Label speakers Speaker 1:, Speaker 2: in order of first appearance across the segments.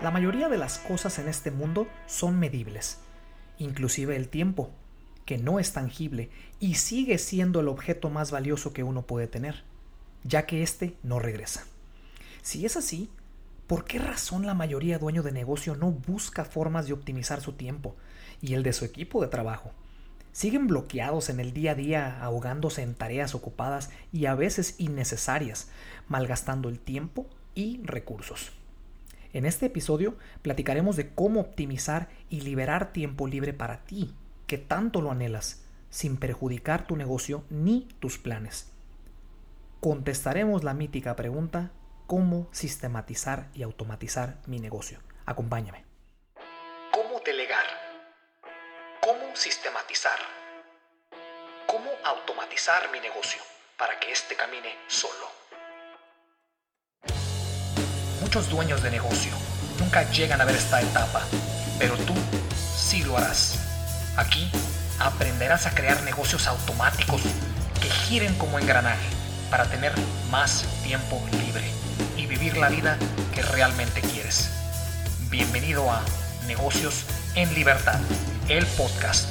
Speaker 1: La mayoría de las cosas en este mundo son medibles, inclusive el tiempo, que no es tangible y sigue siendo el objeto más valioso que uno puede tener, ya que éste no regresa. Si es así, ¿por qué razón la mayoría dueño de negocio no busca formas de optimizar su tiempo y el de su equipo de trabajo? Siguen bloqueados en el día a día, ahogándose en tareas ocupadas y a veces innecesarias, malgastando el tiempo y recursos. En este episodio platicaremos de cómo optimizar y liberar tiempo libre para ti, que tanto lo anhelas, sin perjudicar tu negocio ni tus planes. Contestaremos la mítica pregunta, ¿cómo sistematizar y automatizar mi negocio? Acompáñame.
Speaker 2: ¿Cómo delegar? ¿Cómo sistematizar? ¿Cómo automatizar mi negocio para que éste camine solo? Muchos dueños de negocio nunca llegan a ver esta etapa, pero tú sí lo harás. Aquí aprenderás a crear negocios automáticos que giren como engranaje para tener más tiempo libre y vivir la vida que realmente quieres. Bienvenido a Negocios en Libertad, el podcast.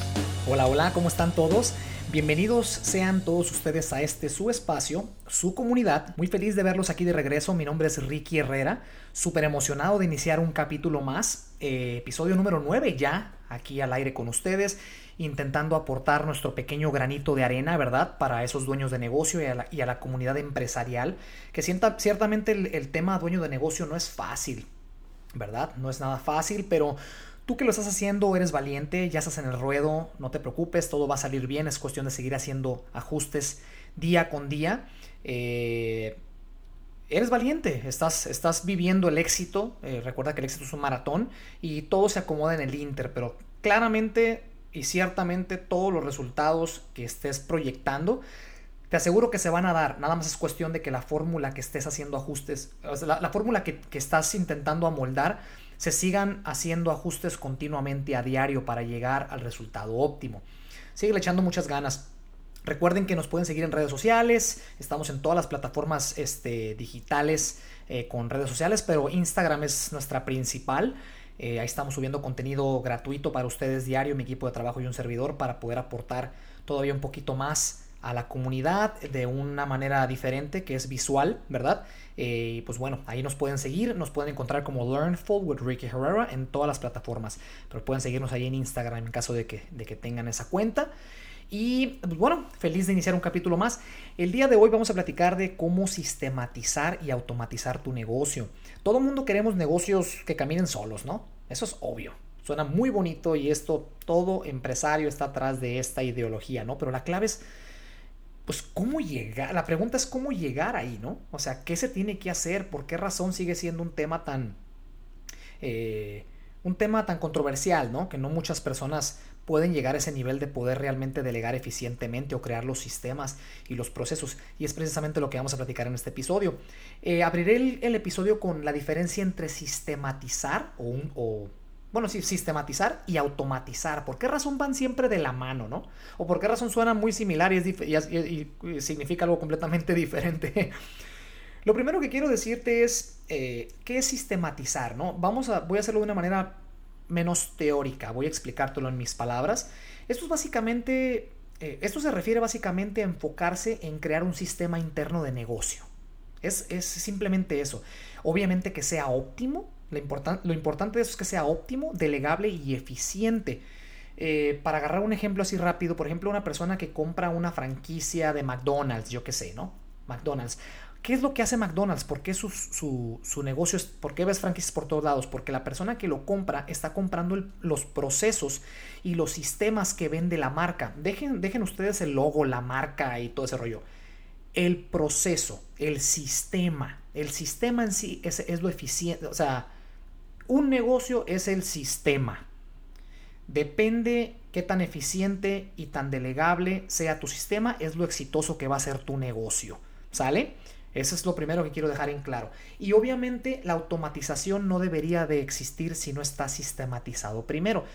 Speaker 1: Hola, hola, ¿cómo están todos? Bienvenidos sean todos ustedes a este su espacio, su comunidad. Muy feliz de verlos aquí de regreso. Mi nombre es Ricky Herrera. Súper emocionado de iniciar un capítulo más. Eh, episodio número 9 ya aquí al aire con ustedes. Intentando aportar nuestro pequeño granito de arena, ¿verdad? Para esos dueños de negocio y a la, comunidad empresarial. Que sienta, ciertamente el, el tema dueño de negocio no es fácil, ¿verdad? No es nada fácil, pero Tú que lo estás haciendo, eres valiente, ya estás en el ruedo, no te preocupes, todo va a salir bien, es cuestión de seguir haciendo ajustes día con día. Eh, eres valiente, estás, estás viviendo el éxito, eh, recuerda que el éxito es un maratón y todo se acomoda en el Inter, pero claramente y ciertamente todos los resultados que estés proyectando, te aseguro que se van a dar, nada más es cuestión de que la fórmula que estés haciendo ajustes, la, fórmula que, que estás intentando amoldar, se sigan haciendo ajustes continuamente a diario para llegar al resultado óptimo. Sigue echando muchas ganas. Recuerden que nos pueden seguir en redes sociales, estamos en todas las plataformas este, digitales eh, con redes sociales, pero Instagram es nuestra principal. Eh, ahí estamos subiendo contenido gratuito para ustedes diario, mi equipo de trabajo y un servidor para poder aportar todavía un poquito más a la comunidad de una manera diferente que es visual, ¿verdad? Eh, y pues bueno, ahí nos pueden seguir, nos pueden encontrar como Learnful with Ricky Herrera en todas las plataformas, pero pueden seguirnos ahí en Instagram en caso de que, de que tengan esa cuenta. Y pues bueno, feliz de iniciar un capítulo más. El día de hoy vamos a platicar de cómo sistematizar y automatizar tu negocio. Todo mundo queremos negocios que caminen solos, ¿no? Eso es obvio. Suena muy bonito y esto, todo empresario está atrás de esta ideología, ¿no? Pero la clave es pues cómo llegar, la pregunta es cómo llegar ahí, ¿no? O sea, ¿qué se tiene que hacer? ¿Por qué razón sigue siendo un tema tan, eh, un tema tan controversial, ¿no? Que no muchas personas pueden llegar a ese nivel de poder realmente delegar eficientemente o crear los sistemas y los procesos. Y es precisamente lo que vamos a platicar en este episodio. Eh, abriré el, episodio con la diferencia entre sistematizar o, un, o bueno, sí, sistematizar y automatizar. ¿Por qué razón van siempre de la mano, no? ¿O por qué razón suenan muy similares y, significa algo completamente diferente? Lo primero que quiero decirte es, eh, ¿qué es sistematizar, no? Vamos a, voy a hacerlo de una manera menos teórica, voy a explicártelo en mis palabras. Esto es básicamente, eh, esto se refiere básicamente a enfocarse en crear un sistema interno de negocio. Es, es simplemente eso. Obviamente que sea óptimo, lo, importante de eso es que sea óptimo, delegable y eficiente. Eh, para agarrar un ejemplo así rápido, por ejemplo, una persona que compra una franquicia de McDonald's, yo qué sé, ¿no? McDonald's. ¿Qué es lo que hace McDonald's? ¿Por qué su, su, negocio es, por qué ves franquicias por todos lados? Porque la persona que lo compra está comprando los procesos y los sistemas que vende la marca. Dejen, dejen ustedes el logo, la marca y todo ese rollo. El proceso, el sistema, el sistema en sí es, es lo eficiente, o sea, un negocio es el sistema. Depende qué tan eficiente y tan delegable sea tu sistema, es lo exitoso que va a ser tu negocio. ¿Sale? Eso es lo primero que quiero dejar en claro. Y obviamente la automatización no debería de existir si no está sistematizado. Primero,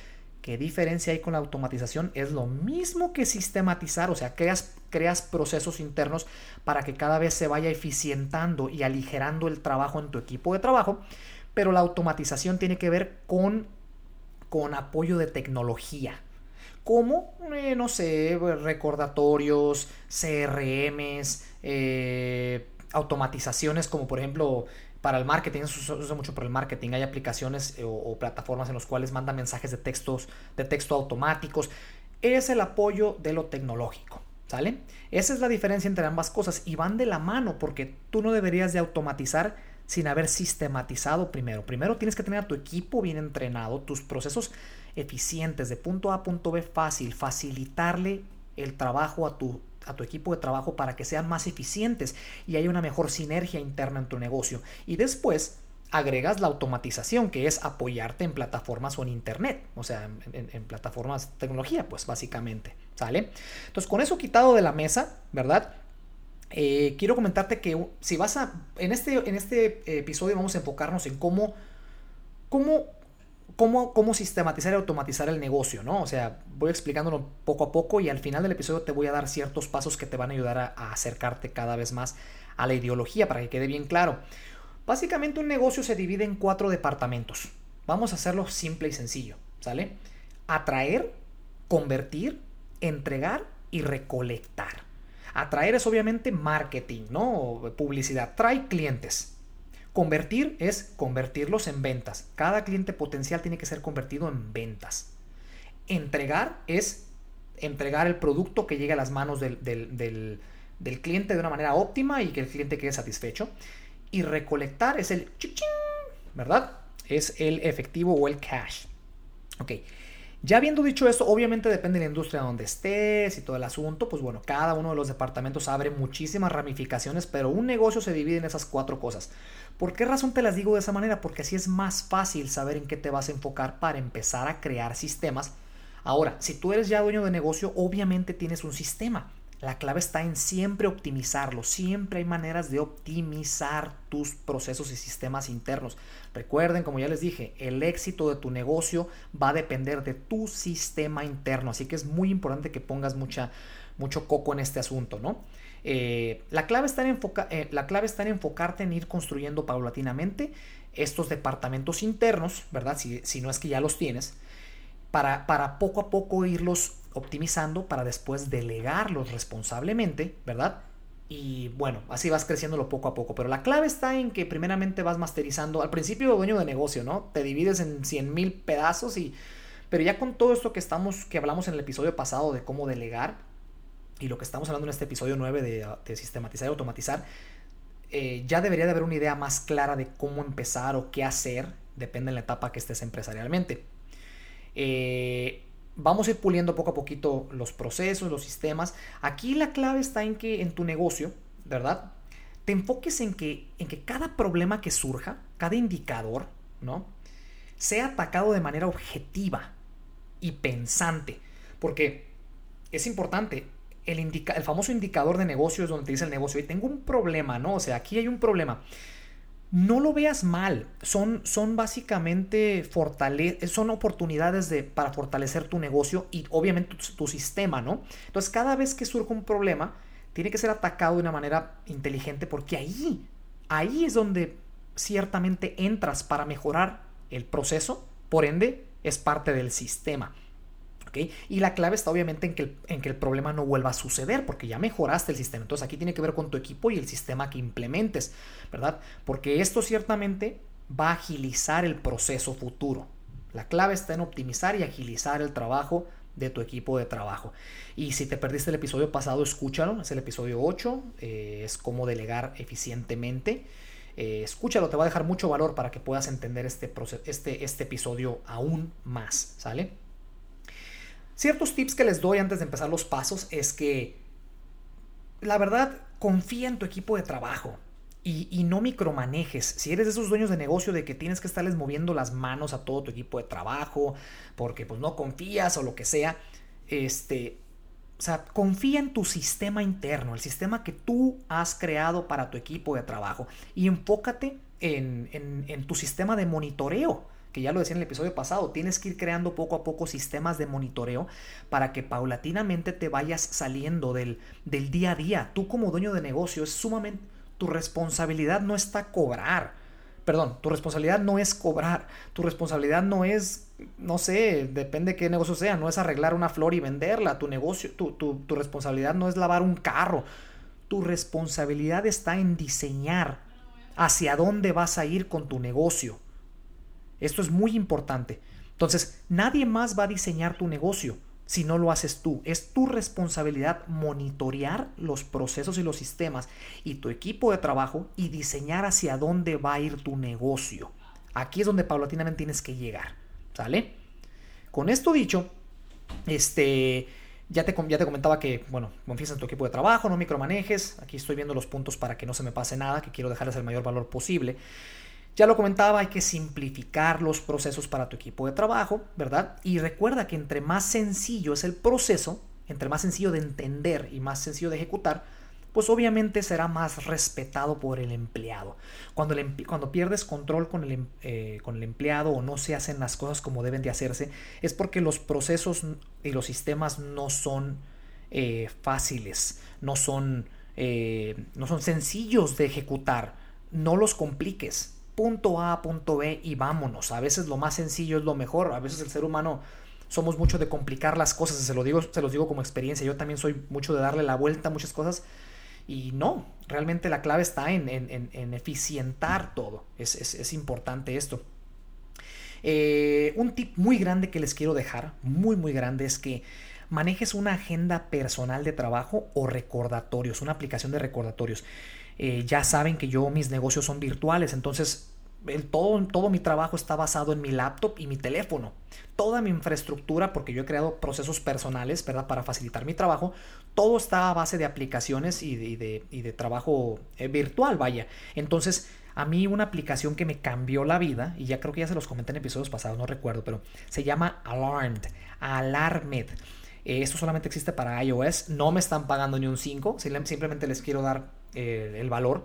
Speaker 1: ¿qué diferencia hay con la automatización? Es lo mismo que sistematizar, o sea, creas, creas procesos internos para que cada vez se vaya eficientando y aligerando el trabajo en tu equipo de trabajo pero la automatización tiene que ver con, con apoyo de tecnología. Como, eh, no sé, recordatorios, CRMs, eh, automatizaciones como por ejemplo para el marketing, eso se usa mucho para el marketing. Hay aplicaciones eh, o, plataformas en las cuales mandan mensajes de, textos, de texto automáticos. Es el apoyo de lo tecnológico. Esa es la diferencia entre ambas cosas y van de la mano porque tú no deberías de automatizar sin haber sistematizado primero. Primero tienes que tener a tu equipo bien entrenado, tus procesos eficientes de punto A a punto B fácil, facilitarle el trabajo a tu, a tu equipo de trabajo para que sean más eficientes y haya una mejor sinergia interna en tu negocio. Y después agregas la automatización, que es apoyarte en plataformas o en internet, o sea, en, plataformas de tecnología, pues básicamente, ¿sale? Entonces, con eso quitado de la mesa, ¿verdad? Eh, quiero comentarte que si vas a, en este, en este episodio vamos a enfocarnos en cómo, cómo, cómo, cómo sistematizar y automatizar el negocio, ¿no? O sea, voy explicándolo poco a poco y al final del episodio te voy a dar ciertos pasos que te van a ayudar a acercarte cada vez más a la ideología para que quede bien claro. Básicamente un negocio se divide en cuatro departamentos. Vamos a hacerlo simple y sencillo, ¿sale? Atraer, convertir, entregar y recolectar. Atraer es obviamente marketing, ¿no? Publicidad. Trae clientes. Convertir es convertirlos en ventas. Cada cliente potencial tiene que ser convertido en ventas. Entregar es entregar el producto que llegue a las manos del, del cliente de una manera óptima y que el cliente quede satisfecho y recolectar es el ¿verdad? Es el efectivo o el cash. Ok. Ya habiendo dicho esto, obviamente depende de la industria donde estés y todo el asunto, pues bueno, cada uno de los departamentos abre muchísimas ramificaciones, pero un negocio se divide en esas cuatro cosas. ¿Por qué razón te las digo de esa manera? Porque así es más fácil saber en qué te vas a enfocar para empezar a crear sistemas. Ahora, si tú eres ya dueño de negocio, obviamente tienes un sistema. La clave está en siempre optimizarlo. Siempre hay maneras de optimizar tus procesos y sistemas internos. Recuerden, como ya les dije, el éxito de tu negocio va a depender de tu sistema interno. Así que es muy importante que pongas mucha, mucho coco en este asunto, ¿no? Eh, la, clave está en eh, la clave está en enfocarte en ir construyendo paulatinamente estos departamentos internos, ¿verdad? Si, si no es que ya los tienes, para, para poco a poco irlos optimizando para después delegarlos responsablemente, ¿verdad? Y bueno, así vas creciéndolo poco a poco. Pero la clave está en que primeramente vas masterizando. Al principio, dueño de negocio, ¿no? Te divides en 100 mil pedazos y... Pero ya con todo esto que estamos, que hablamos en el episodio pasado de cómo delegar y lo que estamos hablando en este episodio 9 de, sistematizar y automatizar, eh, ya debería de haber una idea más clara de cómo empezar o qué hacer, depende de la etapa que estés empresarialmente. Eh, vamos a ir puliendo poco a poquito los procesos, los sistemas. Aquí la clave está en que en tu negocio, ¿verdad? Te enfoques en que, en que cada problema que surja, cada indicador, ¿no? Sea atacado de manera objetiva y pensante. Porque es importante, el, el famoso indicador de negocio es donde te dice el negocio, y tengo un problema, ¿no? O sea, aquí hay un problema no lo veas mal. Son, son básicamente fortale son oportunidades de, para fortalecer tu negocio y obviamente tu, sistema, ¿no? Entonces, cada vez que surge un problema, tiene que ser atacado de una manera inteligente porque ahí, ahí es donde ciertamente entras para mejorar el proceso, por ende, es parte del sistema. Y la clave está obviamente en que, el, en que el problema no vuelva a suceder, porque ya mejoraste el sistema. Entonces aquí tiene que ver con tu equipo y el sistema que implementes, ¿verdad? Porque esto ciertamente va a agilizar el proceso futuro. La clave está en optimizar y agilizar el trabajo de tu equipo de trabajo. Y si te perdiste el episodio pasado, escúchalo, es el episodio 8, eh, es cómo delegar eficientemente. Eh, escúchalo, te va a dejar mucho valor para que puedas entender este, este, este episodio aún más, ¿sale? Ciertos tips que les doy antes de empezar los pasos es que, la verdad, confía en tu equipo de trabajo. Y, no micromanejes. Si eres de esos dueños de negocio de que tienes que estarles moviendo las manos a todo tu equipo de trabajo, porque pues no confías o lo que sea, este, o sea, confía en tu sistema interno, el sistema que tú has creado para tu equipo de trabajo y enfócate en, en tu sistema de monitoreo que ya lo decía en el episodio pasado, tienes que ir creando poco a poco sistemas de monitoreo para que paulatinamente te vayas saliendo del, del día a día. Tú como dueño de negocio es sumamente, tu responsabilidad no está cobrar, perdón, tu responsabilidad no es cobrar, tu responsabilidad no es, no sé, depende de qué negocio sea, no es arreglar una flor y venderla, tu negocio, tu, tu responsabilidad no es lavar un carro, tu responsabilidad está en diseñar hacia dónde vas a ir con tu negocio. Esto es muy importante. Entonces, nadie más va a diseñar tu negocio si no lo haces tú. Es tu responsabilidad monitorear los procesos y los sistemas y tu equipo de trabajo y diseñar hacia dónde va a ir tu negocio. Aquí es donde paulatinamente tienes que llegar. ¿Sale? Con esto dicho, este, ya te, ya te comentaba que, bueno, confías en tu equipo de trabajo, no micromanejes. Aquí estoy viendo los puntos para que no se me pase nada, que quiero dejarles el mayor valor posible. Ya lo comentaba, hay que simplificar los procesos para tu equipo de trabajo, ¿verdad? Y recuerda que entre más sencillo es el proceso, entre más sencillo de entender y más sencillo de ejecutar, pues obviamente será más respetado por el empleado. Cuando, cuando pierdes control con el, em, eh, con el empleado o no se hacen las cosas como deben de hacerse, es porque los procesos y los sistemas no son eh, fáciles, no son, eh, no son sencillos de ejecutar. No los compliques punto A, punto B y vámonos. A veces lo más sencillo es lo mejor. A veces el ser humano somos mucho de complicar las cosas. Se, lo digo, se los digo como experiencia. Yo también soy mucho de darle la vuelta a muchas cosas. Y no, realmente la clave está en, en, eficientar todo. Es, importante esto. Eh, un tip muy grande que les quiero dejar, muy muy grande, es que manejes una agenda personal de trabajo o recordatorios, una aplicación de recordatorios. Eh, ya saben que yo mis negocios son virtuales, entonces todo, todo mi trabajo está basado en mi laptop y mi teléfono. Toda mi infraestructura, porque yo he creado procesos personales, ¿verdad? Para facilitar mi trabajo, todo está a base de aplicaciones y de, trabajo eh, virtual, vaya. Entonces, a mí una aplicación que me cambió la vida, y ya creo que ya se los comenté en episodios pasados, no recuerdo, pero se llama Alarmed. Alarmed. Eh, esto solamente existe para iOS, no me están pagando ni un 5, simplemente les quiero dar el valor,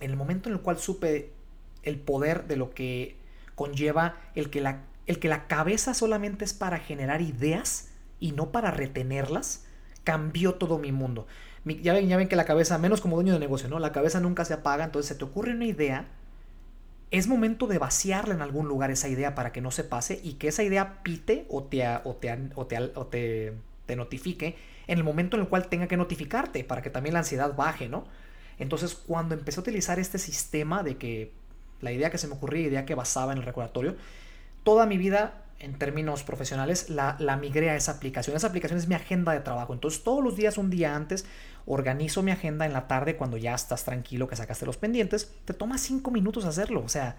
Speaker 1: en el momento en el cual supe el poder de lo que conlleva el que, la, el que la cabeza solamente es para generar ideas y no para retenerlas, cambió todo mi mundo. ya, ven, ya ven que la cabeza, menos como dueño de negocio, ¿no? La cabeza nunca se apaga, entonces se te ocurre una idea, es momento de vaciarla en algún lugar esa idea para que no se pase y que esa idea pite o te, o te, o te, o te notifique en el momento en el cual tenga que notificarte para que también la ansiedad baje, ¿no? Entonces, cuando empecé a utilizar este sistema de que la idea que se me ocurría, idea que basaba en el recordatorio, toda mi vida, en términos profesionales, la, la migré a esa aplicación. Esa aplicación es mi agenda de trabajo. Entonces, todos los días, un día antes, organizo mi agenda en la tarde cuando ya estás tranquilo, que sacaste los pendientes. Te toma cinco minutos hacerlo. O sea,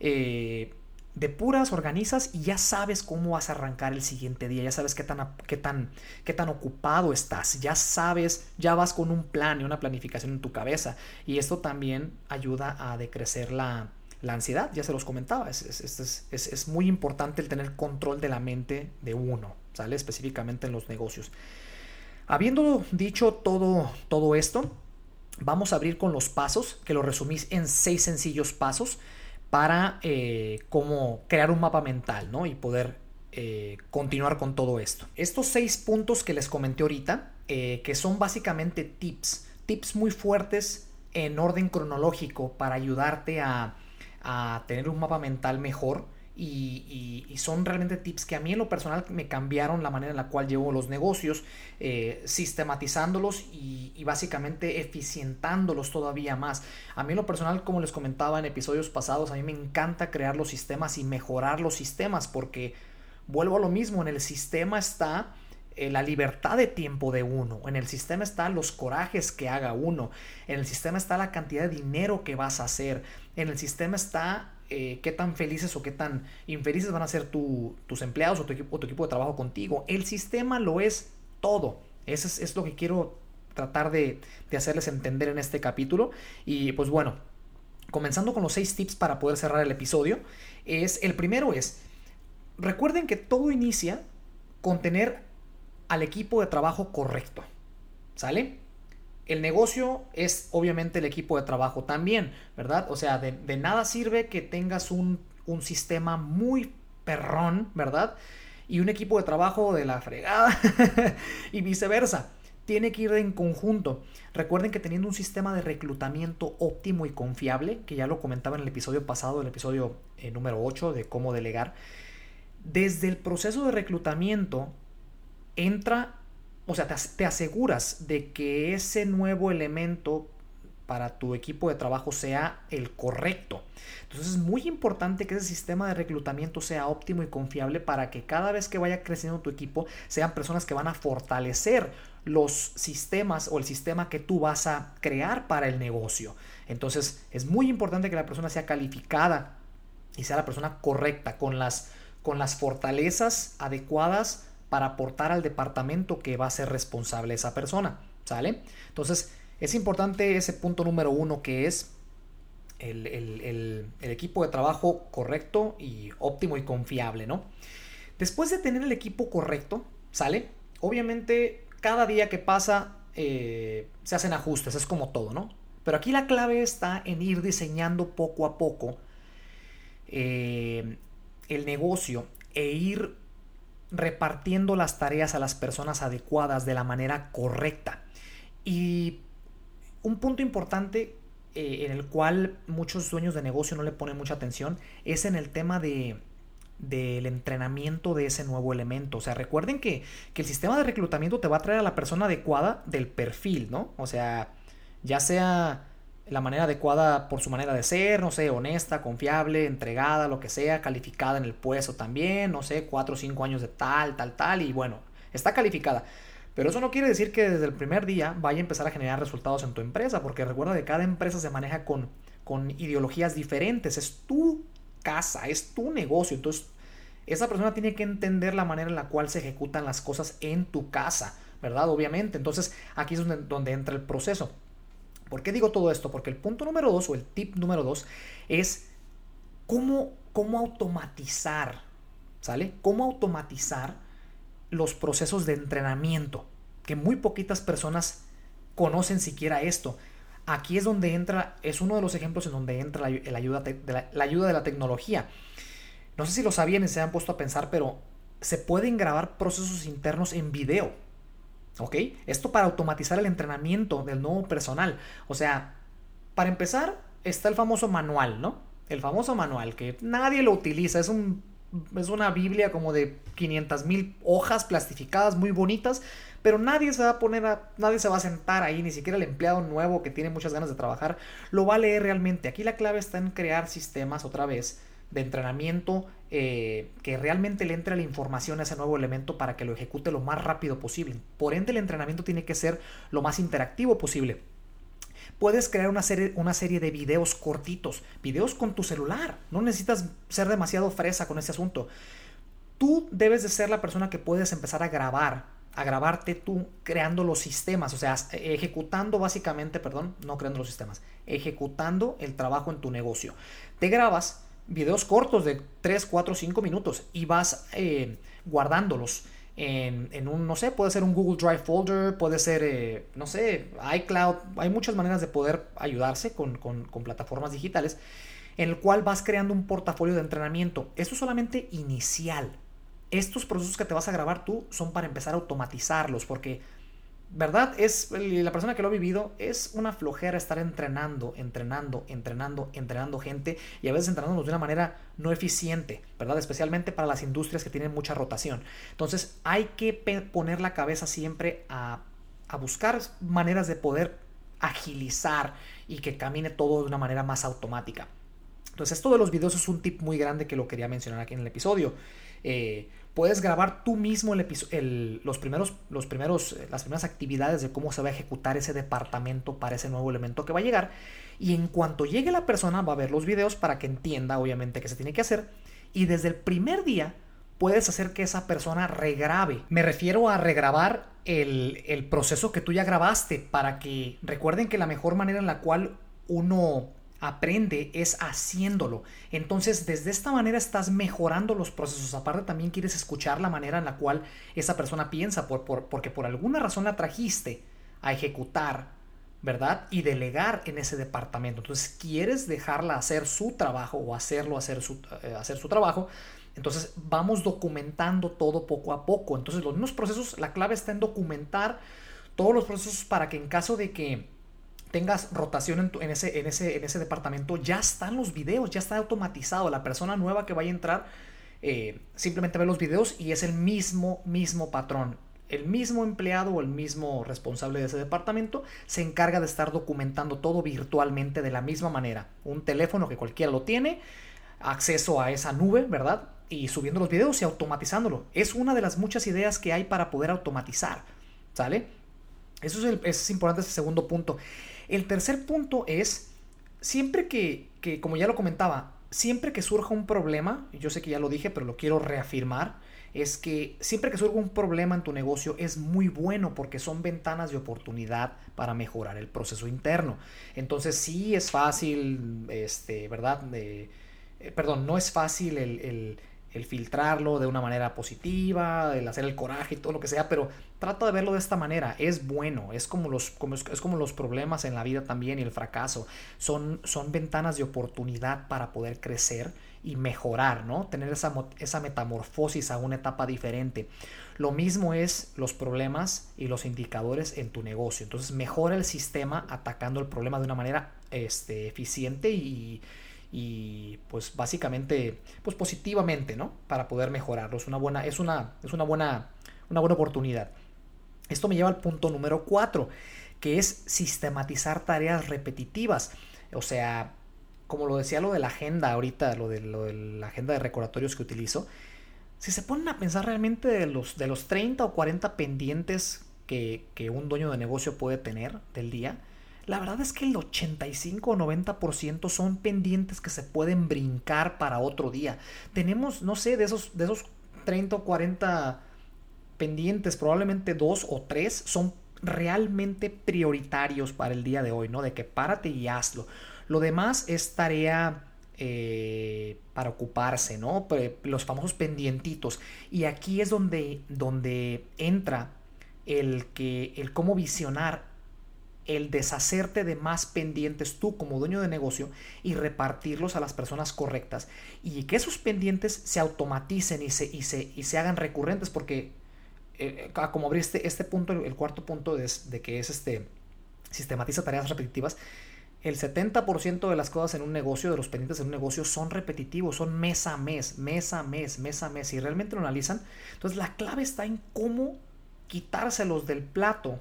Speaker 1: eh, de puras organizas y ya sabes cómo vas a arrancar el siguiente día, ya sabes qué tan, qué tan, qué tan ocupado estás, ya sabes, ya vas con un plan y una planificación en tu cabeza y esto también ayuda a decrecer la, la ansiedad, ya se los comentaba, es, es, es, es, muy importante el tener control de la mente de uno, ¿sale? Específicamente en los negocios. Habiendo dicho todo, todo esto, vamos a abrir con los pasos, que lo resumís en seis sencillos pasos para eh, crear un mapa mental ¿no? y poder eh, continuar con todo esto. Estos seis puntos que les comenté ahorita, eh, que son básicamente tips, tips muy fuertes en orden cronológico para ayudarte a tener un mapa mental mejor y, son realmente tips que a mí en lo personal me cambiaron la manera en la cual llevo los negocios, eh, sistematizándolos y, básicamente eficientándolos todavía más. A mí en lo personal, como les comentaba en episodios pasados, a mí me encanta crear los sistemas y mejorar los sistemas porque vuelvo a lo mismo, en el sistema está eh, la libertad de tiempo de uno. En el sistema están los corajes que haga uno. En el sistema está la cantidad de dinero que vas a hacer. En el sistema está eh, qué tan felices o qué tan infelices van a ser tus empleados o tu, equipo, de trabajo contigo. El sistema lo es todo. Eso es, lo que quiero tratar de, hacerles entender en este capítulo. Y pues bueno, comenzando con los seis tips para poder cerrar el episodio, es el primero es, recuerden que todo inicia con tener al equipo de trabajo correcto. ¿Sale? El negocio es obviamente el equipo de trabajo también, ¿verdad? O sea, de, nada sirve que tengas un, sistema muy perrón, ¿verdad? Y un equipo de trabajo de la fregada y viceversa. tiene que ir en conjunto. Recuerden que teniendo un sistema de reclutamiento óptimo y confiable, que ya lo comentaba en el episodio pasado, el episodio eh, número 8 de cómo delegar, desde el proceso de reclutamiento entra, o sea, te, aseguras de que ese nuevo elemento para tu equipo de trabajo sea el correcto. Entonces es muy importante que ese sistema de reclutamiento sea óptimo y confiable para que cada vez que vaya creciendo tu equipo sean personas que van a fortalecer los sistemas o el sistema que tú vas a crear para el negocio. Entonces es muy importante que la persona sea calificada y sea la persona correcta con las, con las fortalezas adecuadas para aportar al departamento que va a ser responsable esa persona. ¿Sale? Entonces es importante ese punto número uno que es el, equipo de trabajo correcto y óptimo y confiable, ¿no? Después de tener el equipo correcto, ¿sale? Obviamente cada día que pasa eh, se hacen ajustes, es como todo, ¿no? Pero aquí la clave está en ir diseñando poco a poco eh, el negocio e ir repartiendo las tareas a las personas adecuadas de la manera correcta. Y un punto importante eh, en el cual muchos dueños de negocio no le ponen mucha atención es en el tema de del entrenamiento de ese nuevo elemento. O sea, recuerden que, que, el sistema de reclutamiento te va a traer a la persona adecuada del perfil, ¿no? O sea, ya sea la manera adecuada por su manera de ser, no sé, honesta, confiable, entregada, lo que sea, calificada en el puesto también, no sé, cuatro o cinco años de tal, tal, tal, y bueno, está calificada. Pero eso no quiere decir que desde el primer día vaya a empezar a generar resultados en tu empresa, porque recuerda que cada empresa se maneja con, con ideologías diferentes, es tu casa, es tu negocio, entonces esa persona tiene que entender la manera en la cual se ejecutan las cosas en tu casa, ¿verdad? Obviamente, entonces aquí es donde, donde entra el proceso. ¿Por qué digo todo esto? Porque el punto número dos o el tip número dos es cómo, cómo automatizar, ¿sale? Cómo automatizar los procesos de entrenamiento, que muy poquitas personas conocen siquiera esto. Aquí es donde entra, es uno de los ejemplos en donde entra la, ayuda, de la, ayuda de la tecnología. No sé si lo sabían y se han puesto a pensar, pero se pueden grabar procesos internos en video. ¿Ok? Esto para automatizar el entrenamiento del nuevo personal. O sea, para empezar, está el famoso manual, ¿no? El famoso manual que nadie lo utiliza. Es un es una Biblia como de 500 mil hojas plastificadas muy bonitas, pero nadie se va a poner a, nadie se va a sentar ahí, ni siquiera el empleado nuevo que tiene muchas ganas de trabajar, lo va a leer realmente. Aquí la clave está en crear sistemas otra vez de entrenamiento eh, que realmente le entre la información a ese nuevo elemento para que lo ejecute lo más rápido posible. Por ende, el entrenamiento tiene que ser lo más interactivo posible. Puedes crear una serie, una serie de videos cortitos, videos con tu celular. No necesitas ser demasiado fresa con ese asunto. Tú debes de ser la persona que puedes empezar a grabar, a grabarte tú creando los sistemas, o sea, ejecutando básicamente, perdón, no creando los sistemas, ejecutando el trabajo en tu negocio. Te grabas videos cortos de 3, 4, 5 minutos y vas eh, guardándolos en, un, no sé, puede ser un Google Drive folder, puede ser, eh, no sé, iCloud. Hay muchas maneras de poder ayudarse con, plataformas digitales en el cual vas creando un portafolio de entrenamiento. Esto es solamente inicial. Estos procesos que te vas a grabar tú son para empezar a automatizarlos, porque ¿verdad? Es la persona que lo ha vivido, es una flojera estar entrenando, entrenando, entrenando, entrenando gente y a veces entrenándonos de una manera no eficiente, ¿verdad? Especialmente para las industrias que tienen mucha rotación. Entonces hay que poner la cabeza siempre a, a buscar maneras de poder agilizar y que camine todo de una manera más automática. Entonces esto de los videos es un tip muy grande que lo quería mencionar aquí en el episodio. Eh, puedes grabar tú mismo el, los primeros, los primeros, eh, las primeras actividades de cómo se va a ejecutar ese departamento para ese nuevo elemento que va a llegar. Y en cuanto llegue la persona va a ver los videos para que entienda obviamente qué se tiene que hacer. Y desde el primer día puedes hacer que esa persona regrabe. Me refiero a regrabar el, el proceso que tú ya grabaste para que recuerden que la mejor manera en la cual uno aprende es haciéndolo. Entonces, desde esta manera estás mejorando los procesos. Aparte, también quieres escuchar la manera en la cual esa persona piensa, por, porque por alguna razón la trajiste a ejecutar, ¿verdad? Y delegar en ese departamento. Entonces, quieres dejarla hacer su trabajo o hacerlo hacer su, eh, hacer su trabajo. Entonces, vamos documentando todo poco a poco. Entonces, los mismos procesos, la clave está en documentar todos los procesos para que en caso de que tengas rotación en, en ese departamento, ya están los videos, ya está automatizado. La persona nueva que vaya a entrar eh, simplemente ve los videos y es el mismo, mismo patrón. El mismo empleado o el mismo responsable de ese departamento se encarga de estar documentando todo virtualmente de la misma manera. Un teléfono que cualquiera lo tiene, acceso a esa nube, ¿verdad? Y subiendo los videos y automatizándolo. Es una de las muchas ideas que hay para poder automatizar. ¿Sale? Eso es, el, es importante ese segundo punto. El tercer punto es, siempre que, que, como ya lo comentaba, siempre que surja un problema, yo sé que ya lo dije, pero lo quiero reafirmar, es que siempre que surja un problema en tu negocio es muy bueno porque son ventanas de oportunidad para mejorar el proceso interno. Entonces sí es fácil, este, ¿verdad? Eh, perdón, no es fácil el filtrarlo de una manera positiva, el hacer el coraje y todo lo que sea, pero trata de verlo de esta manera, es bueno, es como los, como, es como los problemas en la vida también y el fracaso, son, son ventanas de oportunidad para poder crecer y mejorar, ¿no? Tener esa, esa metamorfosis a una etapa diferente. Lo mismo es los problemas y los indicadores en tu negocio. Entonces mejora el sistema atacando el problema de una manera este, eficiente y, y pues básicamente pues positivamente no para poder mejorarlo. Es una buena es una es una buena una buena oportunidad. Esto me lleva al punto número 4 que es sistematizar tareas repetitivas. O sea como lo decía lo de la agenda ahorita lo de, lo de la agenda de recordatorios que utilizo si se ponen a pensar realmente de los de los 30 o 40 pendientes que, que un dueño de negocio puede tener del día la verdad es que el 85 o 90% son pendientes que se pueden brincar para otro día. Tenemos, no sé, de esos, de esos 30 o 40 pendientes, probablemente dos o tres son realmente prioritarios para el día de hoy, ¿no? De que párate y hazlo. Lo demás es tarea eh, para ocuparse, ¿no? Los famosos pendientitos. Y aquí es donde, donde entra el que el cómo visionar el deshacerte de más pendientes tú como dueño de negocio y repartirlos a las personas correctas y que esos pendientes se automaticen y se, y se, y se hagan recurrentes porque eh, eh, como abrí este, este punto, el, cuarto punto de, de que es este sistematiza tareas repetitivas, el 70% de las cosas en un negocio, de los pendientes en un negocio, son repetitivos, son mes a mes, mes a mes, mes a mes. Y realmente lo analizan, entonces la clave está en cómo quitárselos del plato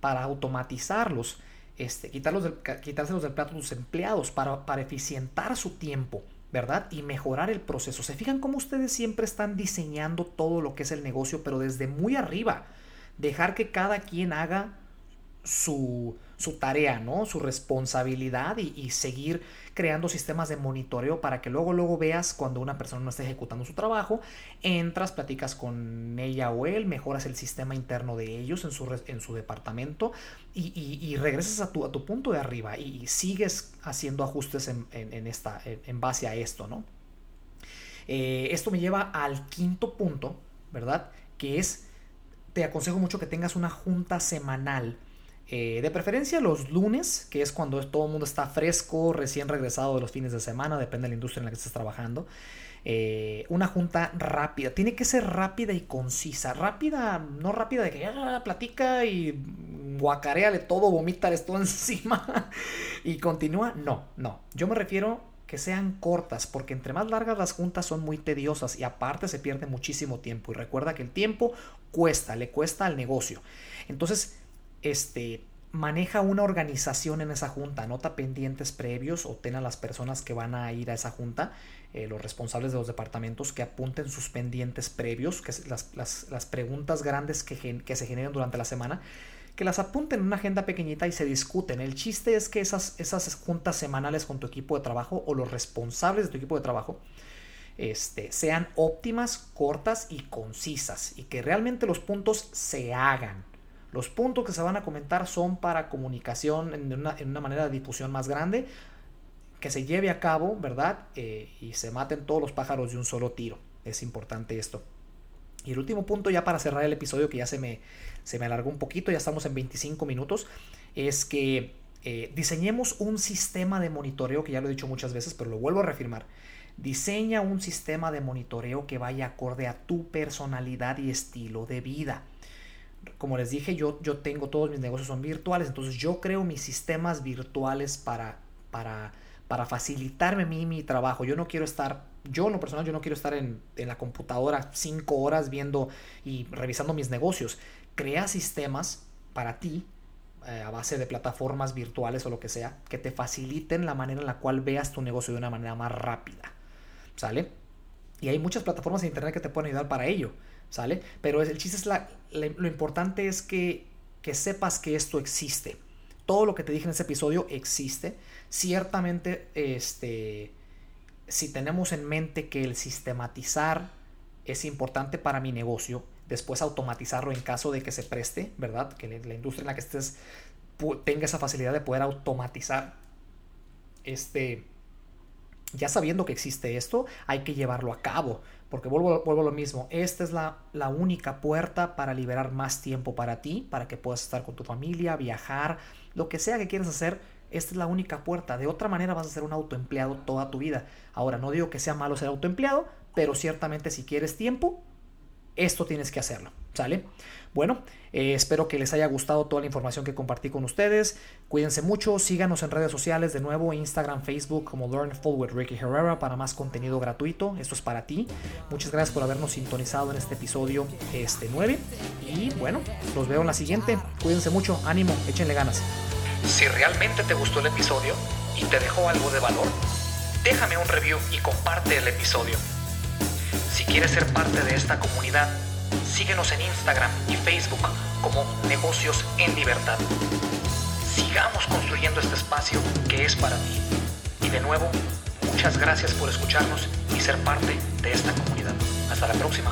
Speaker 1: para automatizarlos, este, quitarlos quitárselos del plato a tus empleados, para, para eficientar su tiempo, ¿verdad? Y mejorar el proceso. ¿Se fijan cómo ustedes siempre están diseñando todo lo que es el negocio, pero desde muy arriba? Dejar que cada quien haga su, su tarea, ¿no? Su responsabilidad y, seguir creando sistemas de monitoreo para que luego, luego veas cuando una persona no está ejecutando su trabajo, entras, platicas con ella o él, mejoras el sistema interno de ellos en su, en su departamento y, regresas a tu, a tu punto de arriba y, sigues haciendo ajustes en, esta, en, base a esto, ¿no? Eh, esto me lleva al quinto punto, ¿verdad? Que es, te aconsejo mucho que tengas una junta semanal eh, de preferencia los lunes, que es cuando todo el mundo está fresco, recién regresado de los fines de semana, depende de la industria en la que estés trabajando. Eh, una junta rápida, tiene que ser rápida y concisa. Rápida, no rápida de que ya platica y guacareale todo, vomítale todo encima y continúa. No, no. Yo me refiero que sean cortas, porque entre más largas las juntas son muy tediosas y aparte se pierde muchísimo tiempo. Y recuerda que el tiempo cuesta, le cuesta al negocio. Entonces, este, maneja una organización en esa junta, anota pendientes previos o ten a las personas que van a ir a esa junta, eh, los responsables de los departamentos, que apunten sus pendientes previos, que las, las, preguntas grandes que, se generen durante la semana, que las apunten en una agenda pequeñita y se discuten. El chiste es que esas, esas juntas semanales con tu equipo de trabajo o los responsables de tu equipo de trabajo, este, sean óptimas, cortas y concisas y que realmente los puntos se hagan. Los puntos que se van a comentar son para comunicación en una, manera de difusión más grande, que se lleve a cabo, ¿verdad? Eh, y se maten todos los pájaros de un solo tiro. Es importante esto. Y el último punto, ya para cerrar el episodio, que ya se me, se me alargó un poquito, ya estamos en 25 minutos, es que eh, diseñemos un sistema de monitoreo, que ya lo he dicho muchas veces, pero lo vuelvo a reafirmar. Diseña un sistema de monitoreo que vaya acorde a tu personalidad y estilo de vida como les dije, yo, yo tengo todos mis negocios son virtuales, entonces yo creo mis sistemas virtuales para, para, para facilitarme mí mi trabajo. Yo no quiero estar, yo en lo personal, yo no quiero estar en, en la computadora cinco horas viendo y revisando mis negocios. Crea sistemas para ti eh, a base de plataformas virtuales o lo que sea, que te faciliten la manera en la cual veas tu negocio de una manera más rápida. ¿Sale? Y hay muchas plataformas de internet que te pueden ayudar para ello. ¿sale? Pero el chiste es la, lo importante es que, que sepas que esto existe. Todo lo que te dije en ese episodio existe. Ciertamente, este, si tenemos en mente que el sistematizar es importante para mi negocio, después automatizarlo en caso de que se preste, ¿verdad? Que la industria en la que estés tenga esa facilidad de poder automatizar este ya sabiendo que existe esto, hay que llevarlo a cabo. Porque vuelvo, vuelvo a lo mismo, esta es la, la, única puerta para liberar más tiempo para ti, para que puedas estar con tu familia, viajar, lo que sea que quieras hacer, esta es la única puerta. De otra manera vas a ser un autoempleado toda tu vida. Ahora, no digo que sea malo ser autoempleado, pero ciertamente si quieres tiempo, esto tienes que hacerlo. ¿Sale? Bueno, eh, espero que les haya gustado toda la información que compartí con ustedes. Cuídense mucho, síganos en redes sociales de nuevo, Instagram, Facebook como Learnful with Ricky Herrera para más contenido gratuito. Esto es para ti. Muchas gracias por habernos sintonizado en este episodio este 9. Y bueno, los veo en la siguiente. Cuídense mucho, ánimo, échenle ganas.
Speaker 2: Si realmente te gustó el episodio y te dejó algo de valor, déjame un review y comparte el episodio. Si quieres ser parte de esta comunidad, síguenos en Instagram y Facebook como Negocios en Libertad. Sigamos construyendo este espacio que es para ti. Y de nuevo, muchas gracias por escucharnos y ser parte de esta comunidad. Hasta la próxima.